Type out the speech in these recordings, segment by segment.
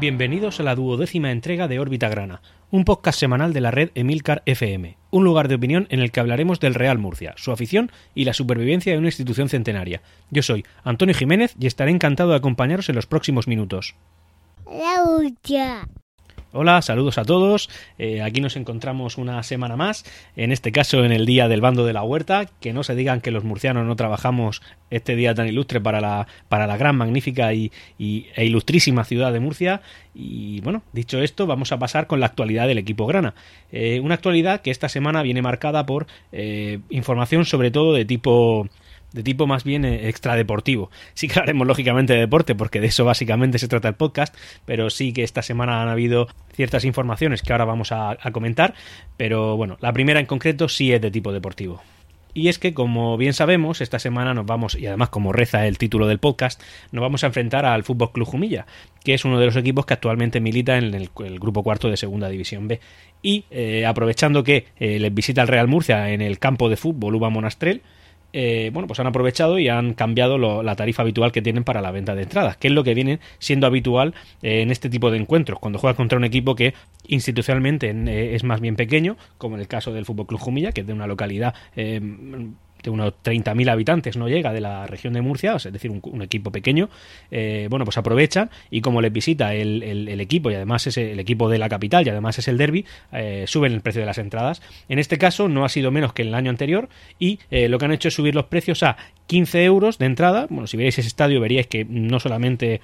Bienvenidos a la duodécima entrega de Órbita Grana, un podcast semanal de la red Emilcar FM, un lugar de opinión en el que hablaremos del Real Murcia, su afición y la supervivencia de una institución centenaria. Yo soy Antonio Jiménez y estaré encantado de acompañaros en los próximos minutos. La Hola, saludos a todos. Eh, aquí nos encontramos una semana más, en este caso en el día del bando de la huerta. Que no se digan que los murcianos no trabajamos este día tan ilustre para la, para la gran, magnífica y, e ilustrísima ciudad de Murcia. Y bueno, dicho esto, vamos a pasar con la actualidad del equipo grana. Eh, una actualidad que esta semana viene marcada por eh, información sobre todo de tipo de tipo más bien eh, extradeportivo. Sí que hablaremos lógicamente de deporte, porque de eso básicamente se trata el podcast, pero sí que esta semana han habido ciertas informaciones que ahora vamos a, comentar, pero bueno, la primera en concreto sí es de tipo deportivo. Y es que, como bien sabemos, esta semana nos vamos, y además como reza el título del podcast, nos vamos a enfrentar al Fútbol Club Jumilla, que es uno de los equipos que actualmente milita en el, grupo cuarto de Segunda División B. Y eh, aprovechando que eh, les visita el Real Murcia en el campo de fútbol Uba Monastrel, eh, bueno, pues han aprovechado y han cambiado la tarifa habitual que tienen para la venta de entradas, que es lo que viene siendo habitual eh, en este tipo de encuentros, cuando juegas contra un equipo que institucionalmente eh, es más bien pequeño, como en el caso del Fútbol Club Jumilla, que es de una localidad de unos 30.000 habitantes no llega de la región de Murcia, es decir, un, equipo pequeño, eh, bueno, pues aprovechan y como les visita el, equipo y además es el equipo de la capital y además es el derby, eh, suben el precio de las entradas. En este caso no ha sido menos que en el año anterior y eh, lo que han hecho es subir los precios a 15 euros de entrada. Bueno, si veis ese estadio veríais que no solamente,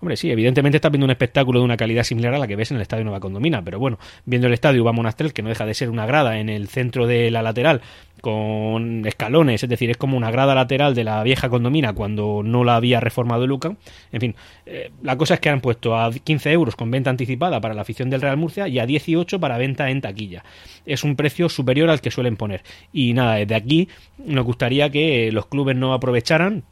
hombre, sí, evidentemente está viendo un espectáculo de una calidad similar a la que ves en el estadio Nueva Condomina, pero bueno, viendo el estadio va Monastrell, que no deja de ser una grada en el centro de la lateral, con escalones, es decir, es como una grada lateral de la vieja condomina cuando no la había reformado Luca. En fin, eh, la cosa es que han puesto a 15 euros con venta anticipada para la afición del Real Murcia y a 18 para venta en taquilla. Es un precio superior al que suelen poner. Y nada, desde aquí nos gustaría que los clubes no aprovecharan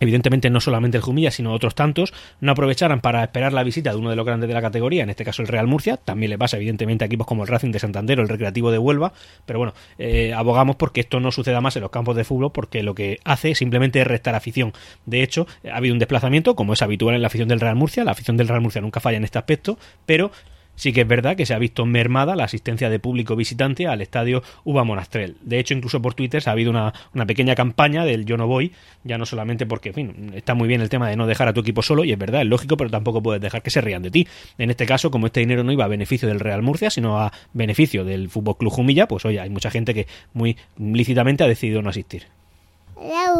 evidentemente no solamente el Jumilla, sino otros tantos, no aprovecharan para esperar la visita de uno de los grandes de la categoría, en este caso el Real Murcia, también le pasa evidentemente a equipos como el Racing de Santander o el Recreativo de Huelva, pero bueno, eh, abogamos porque esto no suceda más en los campos de fútbol, porque lo que hace simplemente es restar afición. De hecho, ha habido un desplazamiento, como es habitual en la afición del Real Murcia, la afición del Real Murcia nunca falla en este aspecto, pero sí que es verdad que se ha visto mermada la asistencia de público visitante al estadio Uva Monastrell. De hecho, incluso por Twitter se ha habido una, pequeña campaña del yo no voy, ya no solamente porque, fin, está muy bien el tema de no dejar a tu equipo solo, y es verdad, es lógico, pero tampoco puedes dejar que se rían de ti. En este caso, como este dinero no iba a beneficio del Real Murcia, sino a beneficio del Fútbol Club Jumilla, pues oye, hay mucha gente que muy lícitamente ha decidido no asistir. La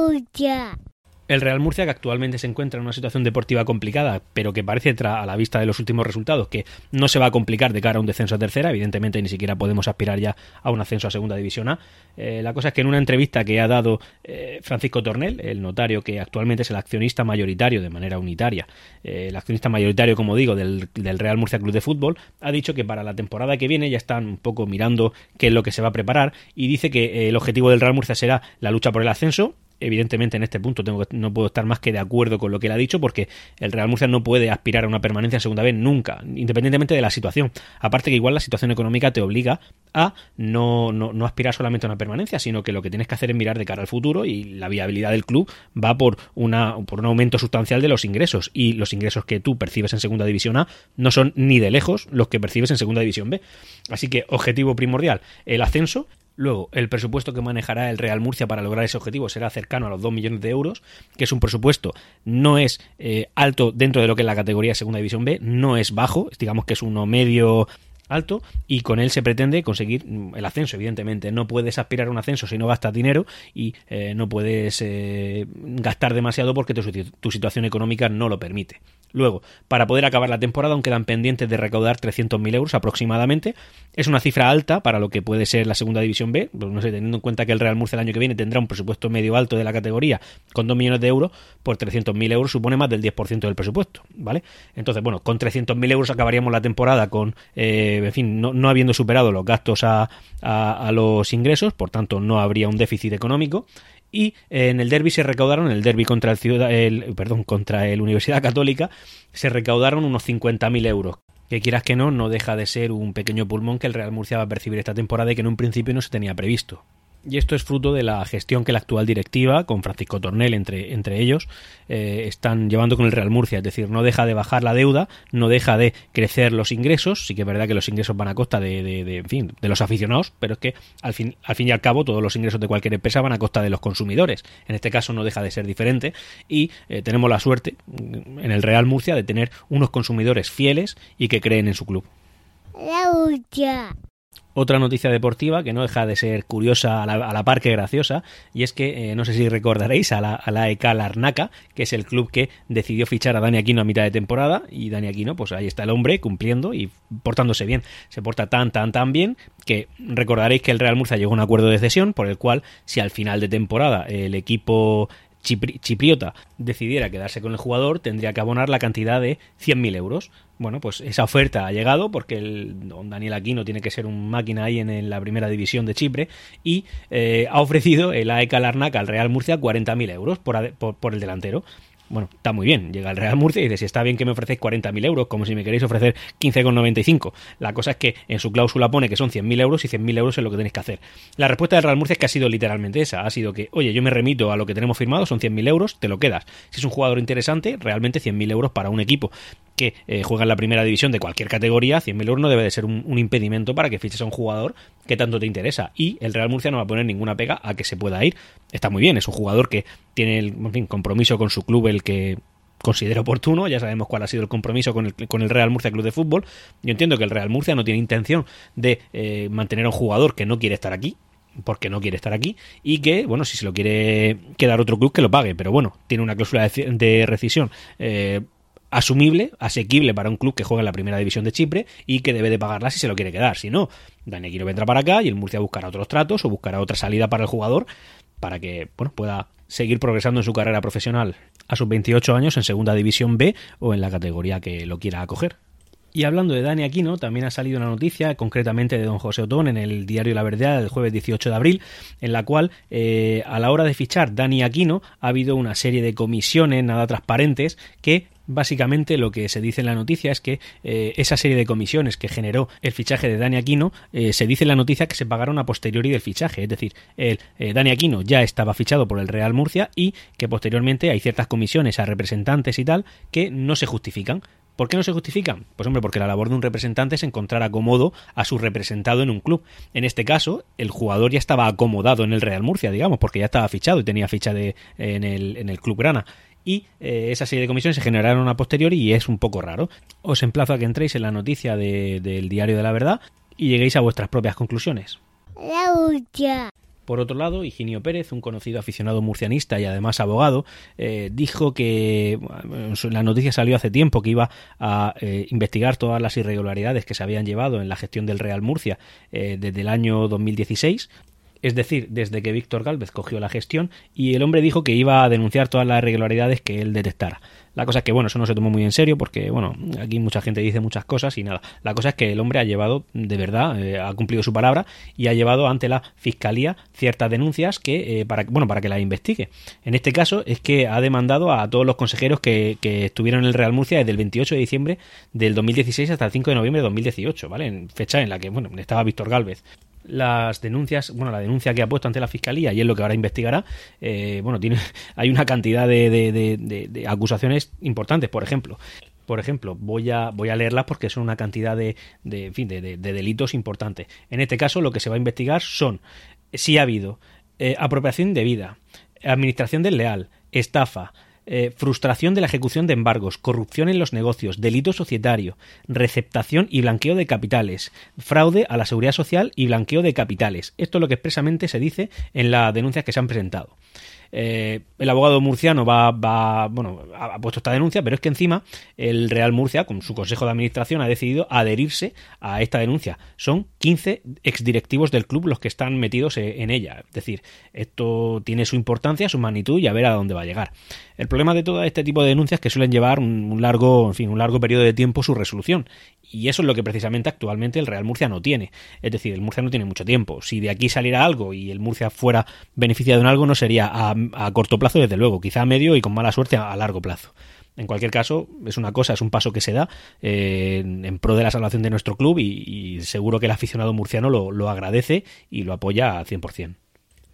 el Real Murcia, que actualmente se encuentra en una situación deportiva complicada, pero que parece a la vista de los últimos resultados que no se va a complicar de cara a un descenso a tercera, evidentemente ni siquiera podemos aspirar ya a un ascenso a segunda división A. Eh, la cosa es que en una entrevista que ha dado eh, Francisco Tornel, el notario que actualmente es el accionista mayoritario de manera unitaria, eh, el accionista mayoritario, como digo, del, del, Real Murcia Club de Fútbol, ha dicho que para la temporada que viene ya están un poco mirando qué es lo que se va a preparar y dice que el objetivo del Real Murcia será la lucha por el ascenso evidentemente en este punto tengo no puedo estar más que de acuerdo con lo que él ha dicho porque el Real Murcia no puede aspirar a una permanencia en segunda vez nunca, independientemente de la situación. Aparte que igual la situación económica te obliga a no, no, aspirar solamente a una permanencia, sino que lo que tienes que hacer es mirar de cara al futuro y la viabilidad del club va por, una, por un aumento sustancial de los ingresos y los ingresos que tú percibes en segunda división A no son ni de lejos los que percibes en segunda división B. Así que objetivo primordial, el ascenso Luego, el presupuesto que manejará el Real Murcia para lograr ese objetivo será cercano a los 2 millones de euros, que es un presupuesto, no es eh, alto dentro de lo que es la categoría Segunda División B, no es bajo, digamos que es uno medio alto y con él se pretende conseguir mm, el ascenso, evidentemente. No puedes aspirar a un ascenso si no gastas dinero y eh, no puedes eh, gastar demasiado porque tu, situación económica no lo permite. Luego, para poder acabar la temporada aún quedan pendientes de recaudar 300.000 euros aproximadamente. Es una cifra alta para lo que puede ser la segunda división B. Pues no sé, teniendo en cuenta que el Real Murcia el año que viene tendrá un presupuesto medio alto de la categoría con 2 millones de euros, por pues 300.000 euros supone más del 10% del presupuesto, ¿vale? Entonces, bueno, con 300.000 euros acabaríamos la temporada con... Eh, en fin, no, habiendo superado los gastos a, los ingresos, por tanto no habría un déficit económico. Y en el derby se recaudaron, en el derby contra el, ciudad, el, perdón, contra el Universidad Católica, se recaudaron unos 50.000 euros. Que quieras que no, no deja de ser un pequeño pulmón que el Real Murcia va a percibir esta temporada y que en un principio no se tenía previsto. Y esto es fruto de la gestión que la actual directiva, con Francisco Tornel entre, entre ellos, eh, están llevando con el Real Murcia. Es decir, no deja de bajar la deuda, no deja de crecer los ingresos. Sí que es verdad que los ingresos van a costa de, de, en fin, de los aficionados, pero es que al fin, al fin y al cabo todos los ingresos de cualquier empresa van a costa de los consumidores. En este caso no deja de ser diferente y eh, tenemos la suerte mm, en el Real Murcia de tener unos consumidores fieles y que creen en su club. La otra noticia deportiva que no deja de ser curiosa a la, par que graciosa, y es que eh, no sé si recordaréis a la, a la EK Larnaca, que es el club que decidió fichar a Dani Aquino a mitad de temporada, y Dani Aquino, pues ahí está el hombre cumpliendo y portándose bien. Se porta tan, tan, tan bien que recordaréis que el Real Murcia llegó a un acuerdo de cesión por el cual, si al final de temporada el equipo chipriota decidiera quedarse con el jugador, tendría que abonar la cantidad de 100.000 euros. Bueno, pues esa oferta ha llegado porque el don Daniel Aquino tiene que ser un máquina ahí en, la primera división de Chipre y eh, ha ofrecido el AEK Larnaca al Real Murcia 40.000 euros por, por el delantero bueno, está muy bien. Llega el Real Murcia y dice, si está bien que me ofrecéis 40.000 euros, como si me queréis ofrecer 15,95. La cosa es que en su cláusula pone que son 100.000 euros y 100.000 euros es lo que tenéis que hacer. La respuesta del Real Murcia es que ha sido literalmente esa. Ha sido que, oye, yo me remito a lo que tenemos firmado, son 100.000 euros, te lo quedas. Si es un jugador interesante, realmente 100.000 euros para un equipo que eh, juega en la primera división de cualquier categoría, 100.000 euros no debe de ser un, impedimento para que fiches a un jugador que tanto te interesa. Y el Real Murcia no va a poner ninguna pega a que se pueda ir. Está muy bien, es un jugador que tiene el compromiso con su club, el que considera oportuno, ya sabemos cuál ha sido el compromiso con el, con el Real Murcia Club de Fútbol. Yo entiendo que el Real Murcia no tiene intención de eh, mantener a un jugador que no quiere estar aquí, porque no quiere estar aquí y que, bueno, si se lo quiere quedar otro club que lo pague, pero bueno, tiene una cláusula de, rescisión eh, asumible, asequible para un club que juega en la primera división de Chipre y que debe de pagarla si se lo quiere quedar. Si no, Dani Aquino vendrá para acá y el Murcia buscará otros tratos o buscará otra salida para el jugador para que bueno, pueda seguir progresando en su carrera profesional a sus 28 años en Segunda División B o en la categoría que lo quiera acoger. Y hablando de Dani Aquino, también ha salido una noticia, concretamente de don José Otón, en el diario La Verdad del jueves 18 de abril, en la cual, eh, a la hora de fichar Dani Aquino, ha habido una serie de comisiones nada transparentes que Básicamente lo que se dice en la noticia es que eh, esa serie de comisiones que generó el fichaje de Dani Aquino, eh, se dice en la noticia que se pagaron a posteriori del fichaje, es decir, el Dani Aquino ya estaba fichado por el Real Murcia y que posteriormente hay ciertas comisiones a representantes y tal que no se justifican. ¿Por qué no se justifican? Pues hombre, porque la labor de un representante es encontrar acomodo a su representado en un club. En este caso, el jugador ya estaba acomodado en el Real Murcia, digamos, porque ya estaba fichado y tenía ficha de, en, el, en el club grana y eh, esa serie de comisiones se generaron a posteriori y es un poco raro. Os emplazo a que entréis en la noticia del Diario de la Verdad y lleguéis a vuestras propias conclusiones. La por otro lado, Higinio Pérez, un conocido aficionado murcianista y además abogado, eh, dijo que la noticia salió hace tiempo que iba a eh, investigar todas las irregularidades que se habían llevado en la gestión del Real Murcia eh, desde el año 2016 es decir, desde que Víctor Galvez cogió la gestión y el hombre dijo que iba a denunciar todas las irregularidades que él detectara. La cosa es que, bueno, eso no se tomó muy en serio porque, bueno, aquí mucha gente dice muchas cosas y nada. La cosa es que el hombre ha llevado, de verdad, eh, ha cumplido su palabra y ha llevado ante la fiscalía ciertas denuncias que, eh, para, bueno, para que la investigue. En este caso es que ha demandado a todos los consejeros que, que estuvieron en el Real Murcia desde el 28 de diciembre del 2016 hasta el 5 de noviembre de 2018, ¿vale? En fecha en la que, bueno, estaba Víctor Galvez las denuncias, bueno, la denuncia que ha puesto ante la fiscalía y es lo que ahora investigará, eh, bueno, tiene, hay una cantidad de, de, acusaciones importantes, por ejemplo. Por ejemplo, voy a, voy a leerlas porque son una cantidad de, de, fin, de, delitos importantes. En este caso, lo que se va a investigar son si ha habido eh, apropiación indebida, administración desleal, estafa, eh, frustración de la ejecución de embargos, corrupción en los negocios, delito societario, receptación y blanqueo de capitales, fraude a la seguridad social y blanqueo de capitales. Esto es lo que expresamente se dice en las denuncias que se han presentado. Eh, el abogado murciano va, va, bueno, ha puesto esta denuncia, pero es que encima el Real Murcia, con su consejo de administración, ha decidido adherirse a esta denuncia. Son 15 exdirectivos del club los que están metidos e, en ella. Es decir, esto tiene su importancia, su magnitud y a ver a dónde va a llegar. El problema de todo este tipo de denuncias es que suelen llevar un largo, en fin, un largo periodo de tiempo su resolución. Y eso es lo que precisamente actualmente el Real Murcia no tiene. Es decir, el Murcia no tiene mucho tiempo. Si de aquí saliera algo y el Murcia fuera beneficiado en algo, no sería a, corto plazo, desde luego, quizá a medio y con mala suerte a, largo plazo. En cualquier caso, es una cosa, es un paso que se da eh, en pro de la salvación de nuestro club y, seguro que el aficionado murciano lo, lo agradece y lo apoya al 100%.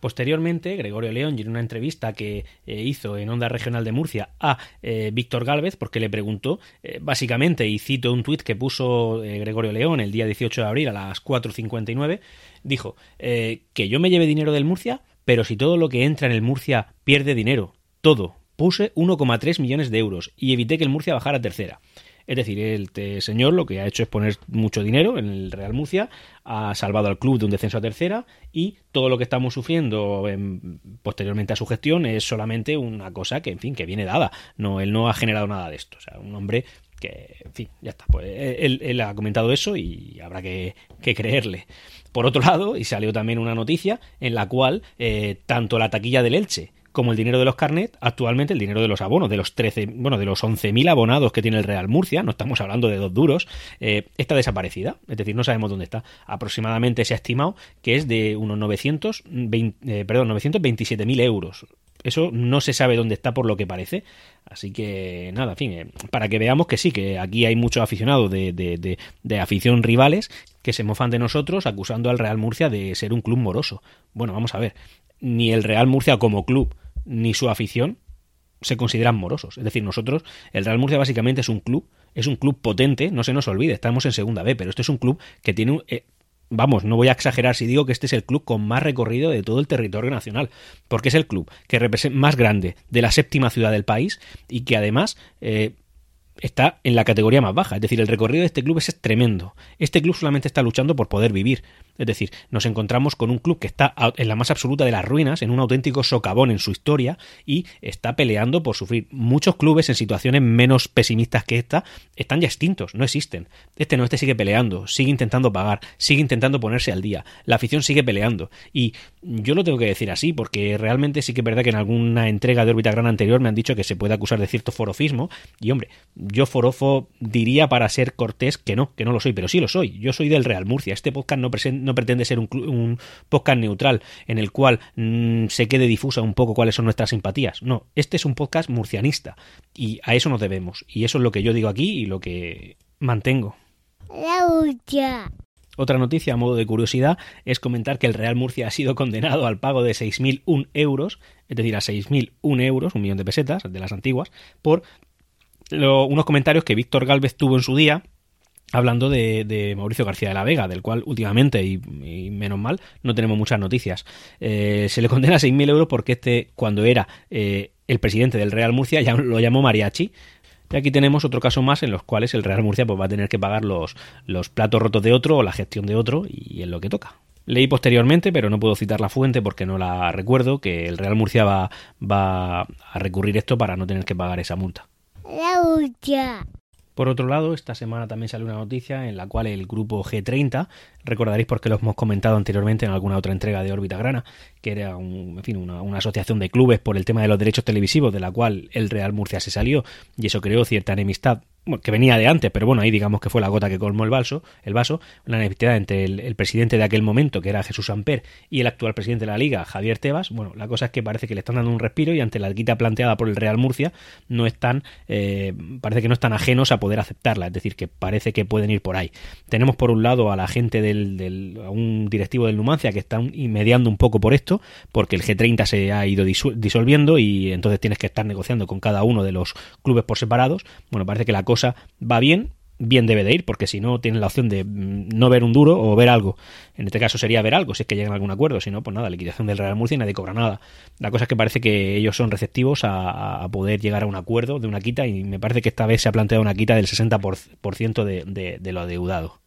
Posteriormente, Gregorio León, en una entrevista que eh, hizo en Onda Regional de Murcia a eh, Víctor Gálvez, porque le preguntó, eh, básicamente, y cito un tuit que puso Gregorio León el día 18 de abril a las 4.59, dijo que yo me lleve dinero del Murcia, pero si todo lo que entra en el Murcia pierde dinero, todo, puse 1,3 millones de euros y evité que el Murcia bajara tercera. Es decir, el señor lo que ha hecho es poner mucho dinero en el Real Murcia, ha salvado al club de un descenso a tercera y todo lo que estamos sufriendo posteriormente a su gestión es solamente una cosa que, en fin, que viene dada. No, él no ha generado nada de esto. O sea, un hombre que, en fin, ya está. Pues él, ha comentado eso y habrá que, creerle. Por otro lado, y salió también una noticia en la cual eh, tanto la taquilla del Elche como el dinero de los carnet, actualmente el dinero de los abonos, de los 13, bueno, de los 11.000 abonados que tiene el Real Murcia, no estamos hablando de dos duros, eh, está desaparecida, es decir, no sabemos dónde está. Aproximadamente se ha estimado que es de unos 920, eh, perdón, 927.000 euros. Eso no se sabe dónde está por lo que parece. Así que nada, en fin, eh, para que veamos que sí, que aquí hay muchos aficionados de, de, de, afición rivales que se mofan de nosotros acusando al Real Murcia de ser un club moroso. Bueno, vamos a ver, ni el Real Murcia como club ni su afición se consideran morosos. Es decir, nosotros, el Real Murcia básicamente es un club, es un club potente, no se nos olvide, estamos en segunda B, pero este es un club que tiene un... Eh, vamos, no voy a exagerar si digo que este es el club con más recorrido de todo el territorio nacional, porque es el club que más grande de la séptima ciudad del país y que además eh, está en la categoría más baja. Es decir, el recorrido de este club es tremendo. Este club solamente está luchando por poder vivir. Es decir, nos encontramos con un club que está en la más absoluta de las ruinas, en un auténtico socavón en su historia y está peleando por sufrir. Muchos clubes en situaciones menos pesimistas que esta están ya extintos, no existen. Este no, este sigue peleando, sigue intentando pagar, sigue intentando ponerse al día. La afición sigue peleando. Y yo lo tengo que decir así, porque realmente sí que es verdad que en alguna entrega de órbita gran anterior me han dicho que se puede acusar de cierto forofismo. Y hombre, yo forofo diría para ser cortés que no, que no lo soy, pero sí lo soy. Yo soy del Real Murcia. Este podcast no presenta no pretende ser un, podcast neutral en el cual mm, se quede difusa un poco cuáles son nuestras simpatías. No, este es un podcast murcianista y a eso nos debemos. Y eso es lo que yo digo aquí y lo que mantengo. La Otra noticia a modo de curiosidad es comentar que el Real Murcia ha sido condenado al pago de 6.001 euros, es decir, a 6.001 euros, un millón de pesetas de las antiguas, por unos comentarios que Víctor Galvez tuvo en su día hablando de, Mauricio García de la Vega, del cual últimamente, y, menos mal, no tenemos muchas noticias. Eh, se le condena a 6.000 euros porque este, cuando era eh, el presidente del Real Murcia, ya lo llamó mariachi. Y aquí tenemos otro caso más en los cuales el Real Murcia pues, va a tener que pagar los, los platos rotos de otro o la gestión de otro, y es lo que toca. Leí posteriormente, pero no puedo citar la fuente porque no la recuerdo, que el Real Murcia va, va a recurrir esto para no tener que pagar esa multa. La por otro lado, esta semana también salió una noticia en la cual el grupo G30, recordaréis porque lo hemos comentado anteriormente en alguna otra entrega de Órbita Grana, que era un, en fin, una, una, asociación de clubes por el tema de los derechos televisivos, de la cual el Real Murcia se salió y eso creó cierta enemistad que venía de antes, pero bueno, ahí digamos que fue la gota que colmó el vaso, el vaso, la enemistad entre el, presidente de aquel momento, que era Jesús Amper, y el actual presidente de la liga, Javier Tebas. Bueno, la cosa es que parece que le están dando un respiro y ante la guita planteada por el Real Murcia, no están, eh, parece que no están ajenos a poder aceptarla, es decir, que parece que pueden ir por ahí. Tenemos por un lado a la gente del, del a un directivo del Numancia que está mediando un poco por esto, porque el G30 se ha ido disolviendo y entonces tienes que estar negociando con cada uno de los clubes por separados. Bueno, parece que la cosa va bien, bien debe de ir, porque si no tienen la opción de mm, no ver un duro o ver algo. En este caso sería ver algo, si es que llegan a algún acuerdo, si no, pues nada, liquidación del Real Murcia y nadie cobra nada. La cosa es que parece que ellos son receptivos a, poder llegar a un acuerdo de una quita y me parece que esta vez se ha planteado una quita del 60% de, de, de lo adeudado.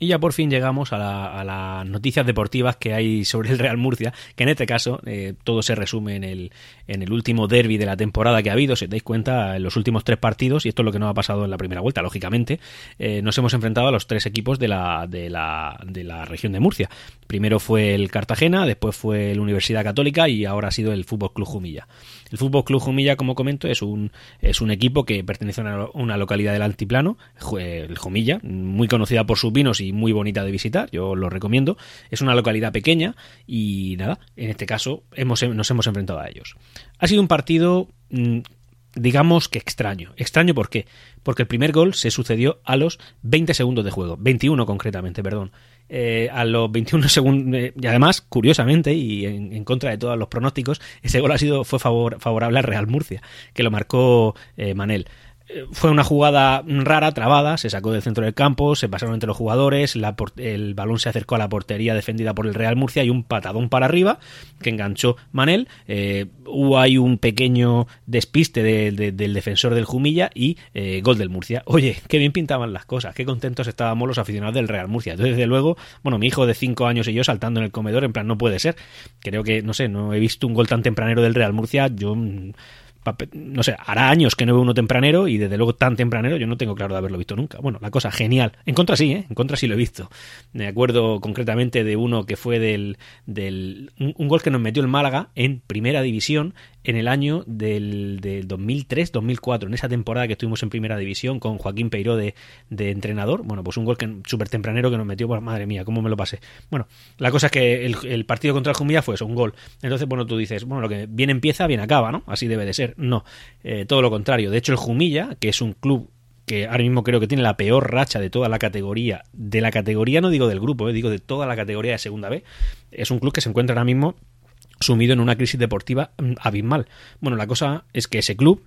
Y ya por fin llegamos a, las noticias deportivas que hay sobre el Real Murcia, que en este caso eh, todo se resume en el, en el último derby de la temporada que ha habido. Si os dais cuenta, en los últimos tres partidos, y esto es lo que no ha pasado en la primera vuelta, lógicamente, eh, nos hemos enfrentado a los tres equipos de la, de, la, de la región de Murcia. Primero fue el Cartagena, después fue el Universidad Católica y ahora ha sido el Fútbol Club Jumilla. El Fútbol Club Jumilla, como comento, es un, es un equipo que pertenece a una, localidad del altiplano, el Jumilla, muy conocida por sus vinos y muy bonita de visitar, yo lo recomiendo. Es una localidad pequeña y nada, en este caso hemos, nos hemos enfrentado a ellos. Ha sido un partido mm, digamos que extraño. Extraño ¿por qué? Porque el primer gol se sucedió a los 20 segundos de juego, 21 concretamente, perdón. eh, a los 21 segundos. eh, y además, curiosamente, y en, contra de todos los pronósticos, ese gol ha sido fue favor- favorable al Real Murcia, que lo marcó eh, Manel. Fue una jugada rara, trabada, se sacó del centro del campo, se pasaron entre los jugadores, la el balón se acercó a la portería defendida por el Real Murcia y un patadón para arriba que enganchó Manel. Eh, hubo ahí un pequeño despiste de- de- del defensor del Jumilla y eh, gol del Murcia. Oye, qué bien pintaban las cosas, qué contentos estábamos los aficionados del Real Murcia. Desde luego, bueno, mi hijo de 5 años y yo saltando en el comedor, en plan, no puede ser. Creo que, no sé, no he visto un gol tan tempranero del Real Murcia, yo... no sé, hará años que no veo uno tempranero y desde luego tan tempranero yo no tengo claro de haberlo visto nunca. Bueno, la cosa genial. En contra sí, ¿eh? En contra sí lo he visto. Me acuerdo concretamente de uno que fue del... del un gol que nos metió el Málaga en primera división en el año del, del 2003-2004, en esa temporada que estuvimos en primera división con Joaquín Peiró de, entrenador. Bueno, pues un gol súper tempranero que nos metió, pues, madre mía, cómo me lo pasé. Bueno, la cosa es que el, partido contra el Jumilla fue eso, un gol. Entonces, bueno, tú dices, bueno, lo que bien empieza, bien acaba, ¿no? Así debe de ser. No, eh, todo lo contrario. De hecho, el Jumilla, que es un club que ahora mismo creo que tiene la peor racha de toda la categoría, de la categoría no digo del grupo, eh, digo de toda la categoría de segunda B, es un club que se encuentra ahora mismo sumido en una crisis deportiva mm, abismal. Bueno, la cosa es que ese club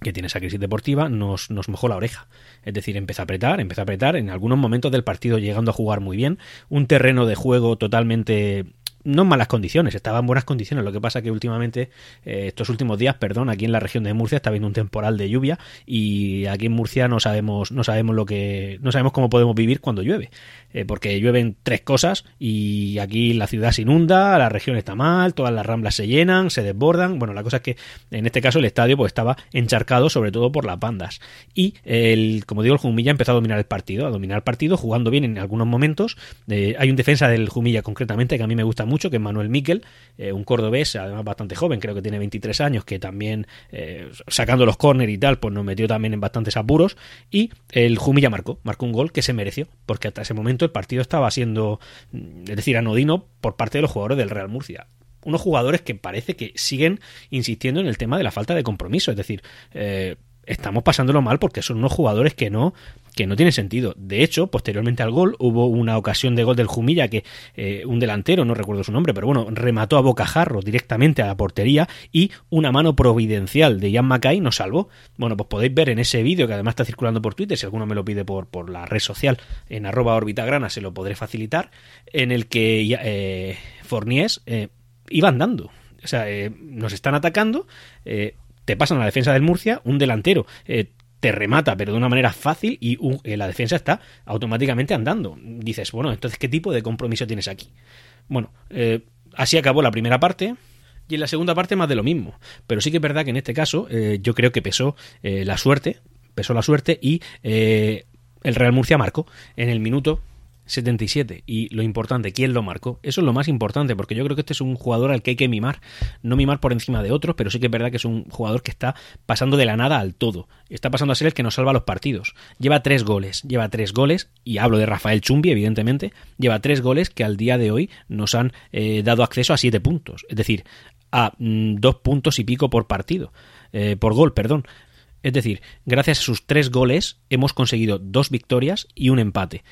que tiene esa crisis deportiva nos, nos mojó la oreja. Es decir, empezó a apretar, empezó a apretar, en algunos momentos del partido llegando a jugar muy bien, un terreno de juego totalmente no en malas condiciones, estaba en buenas condiciones. Lo que pasa que últimamente, eh, estos últimos días, perdón, aquí en la región de Murcia está habiendo un temporal de lluvia y aquí en Murcia no sabemos, no sabemos lo que, no sabemos cómo podemos vivir cuando llueve, eh, porque llueven tres cosas y aquí la ciudad se inunda, la región está mal, todas las ramblas se llenan, se desbordan. Bueno, la cosa es que en este caso el estadio pues estaba encharcado sobre todo por las bandas y el, como digo, el Jumilla empezó a dominar el partido, a dominar el partido, jugando bien en algunos momentos. Eh, hay un defensa del Jumilla concretamente que a mí me gusta mucho, que es Manuel Miquel, eh, un cordobés, además bastante joven, creo que tiene 23 años, que también eh, sacando los córner y tal, pues nos metió también en bastantes apuros. Y el Jumilla marcó, marcó un gol que se mereció, porque hasta ese momento el partido estaba siendo, es decir, anodino por parte de los jugadores del Real Murcia unos jugadores que parece que siguen insistiendo en el tema de la falta de compromiso. Es decir, eh, estamos pasándolo mal porque son unos jugadores que no que no tienen sentido. De hecho, posteriormente al gol hubo una ocasión de gol del Jumilla que eh, un delantero, no recuerdo su nombre, pero bueno, remató a bocajarro directamente a la portería y una mano providencial de Ian Mackay nos salvó. Bueno, pues podéis ver en ese vídeo que además está circulando por Twitter, si alguno me lo pide por, por la red social, en arroba orbitagrana se lo podré facilitar, en el que eh, Forniés eh, iba andando. O sea, eh, nos están atacando, eh, te pasan a la defensa del Murcia, un delantero eh, te remata, pero de una manera fácil y un- eh, la defensa está automáticamente andando. Dices, bueno, entonces, ¿qué tipo de compromiso tienes aquí? Bueno, eh, así acabó la primera parte. Y en la segunda parte más de lo mismo. Pero sí que es verdad que en este caso yo creo que pesó la suerte, pesó la suerte y el Real Murcia marcó en el minuto 77. Y lo importante, ¿quién lo marcó? Eso es lo más importante, porque yo creo que este es un jugador al que hay que mimar. No mimar por encima de otros, pero sí que es verdad que es un jugador que está pasando de la nada al todo. Está pasando a ser el que nos salva los partidos. Lleva tres goles, lleva tres goles, y hablo de Rafael Chumbi, evidentemente, lleva tres goles que al día de hoy nos han eh, dado acceso a siete puntos. Es decir, a mm, dos puntos y pico por partido. Eh, por gol, perdón. Es decir, gracias a sus tres goles hemos conseguido dos victorias y un empate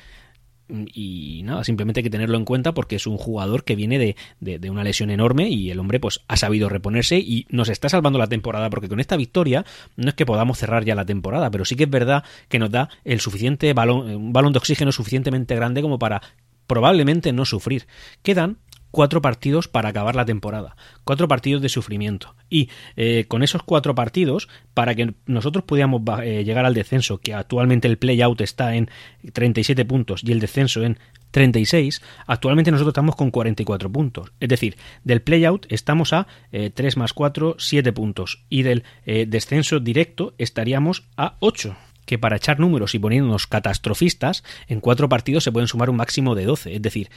y nada, simplemente hay que tenerlo en cuenta porque es un jugador que viene de, de, de, una lesión enorme y el hombre pues ha sabido reponerse y nos está salvando la temporada porque con esta victoria no es que podamos cerrar ya la temporada, pero sí que es verdad que nos da el suficiente balón, un balón de oxígeno suficientemente grande como para probablemente no sufrir. Quedan cuatro partidos para acabar la temporada, cuatro partidos de sufrimiento. Y eh, con esos cuatro partidos, para que nosotros pudiéramos eh, llegar al descenso, que actualmente el play-out está en 37 puntos y el descenso en 36, actualmente nosotros estamos con 44 puntos. Es decir, del play-out estamos a eh, 3 más 4, 7 puntos. Y del eh, descenso directo estaríamos a 8 que para echar números y poniéndonos catastrofistas, en cuatro partidos se pueden sumar un máximo de 12. Es decir,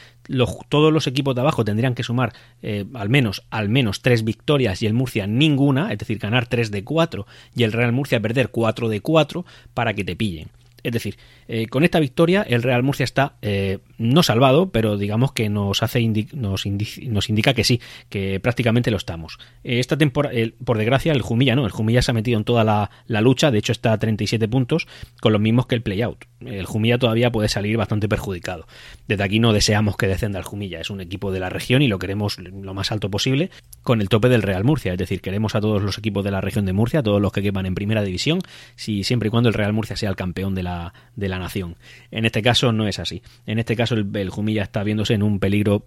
todos los equipos de abajo tendrían que sumar eh, al menos al menos tres victorias y el Murcia ninguna, es decir, ganar 3 de 4 y el Real Murcia perder 4 de 4 para que te pillen. Es decir, eh, con esta victoria el Real Murcia está eh, no salvado, pero digamos que nos hace nos, nos, indica que sí, que prácticamente lo estamos. Eh, esta temporada, por desgracia, el Jumilla no, el Jumilla se ha metido en toda la, lucha, de hecho está a 37 puntos, con los mismos que el playout. El Jumilla todavía puede salir bastante perjudicado. Desde aquí no deseamos que descenda el Jumilla, es un equipo de la región y lo queremos lo más alto posible, con el tope del Real Murcia, es decir, queremos a todos los equipos de la región de Murcia, todos los que quepan en primera división, si siempre y cuando el Real Murcia sea el campeón de la, de la nación. En este caso no es así. En este caso el, Jumilla está viéndose en un peligro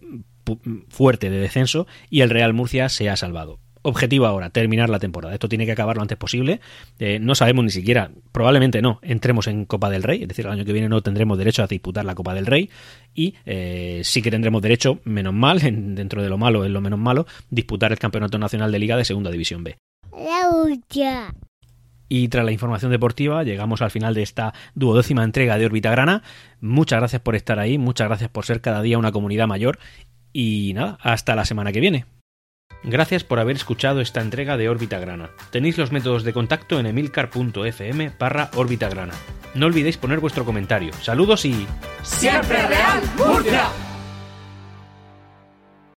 fuerte de descenso y el Real Murcia se ha salvado objetivo ahora, terminar la temporada. Esto tiene que acabar lo antes posible. Eh, no sabemos ni siquiera, probablemente no, entremos en Copa del Rey, es decir, el año que viene no tendremos derecho a disputar la Copa del Rey y eh, sí que tendremos derecho, menos mal, dentro de lo malo es lo menos malo, disputar el Campeonato Nacional de Liga de Segunda División B. Y tras la información deportiva, llegamos al final de esta duodécima entrega de Órbita Grana. Muchas gracias por estar ahí, muchas gracias por ser cada día una comunidad mayor. Y nada, hasta la semana que viene. Gracias por haber escuchado esta entrega de Órbita Grana. Tenéis los métodos de contacto en emilcar.fm barra Órbita Grana. No olvidéis poner vuestro comentario. Saludos y... ¡Siempre Real Murcia!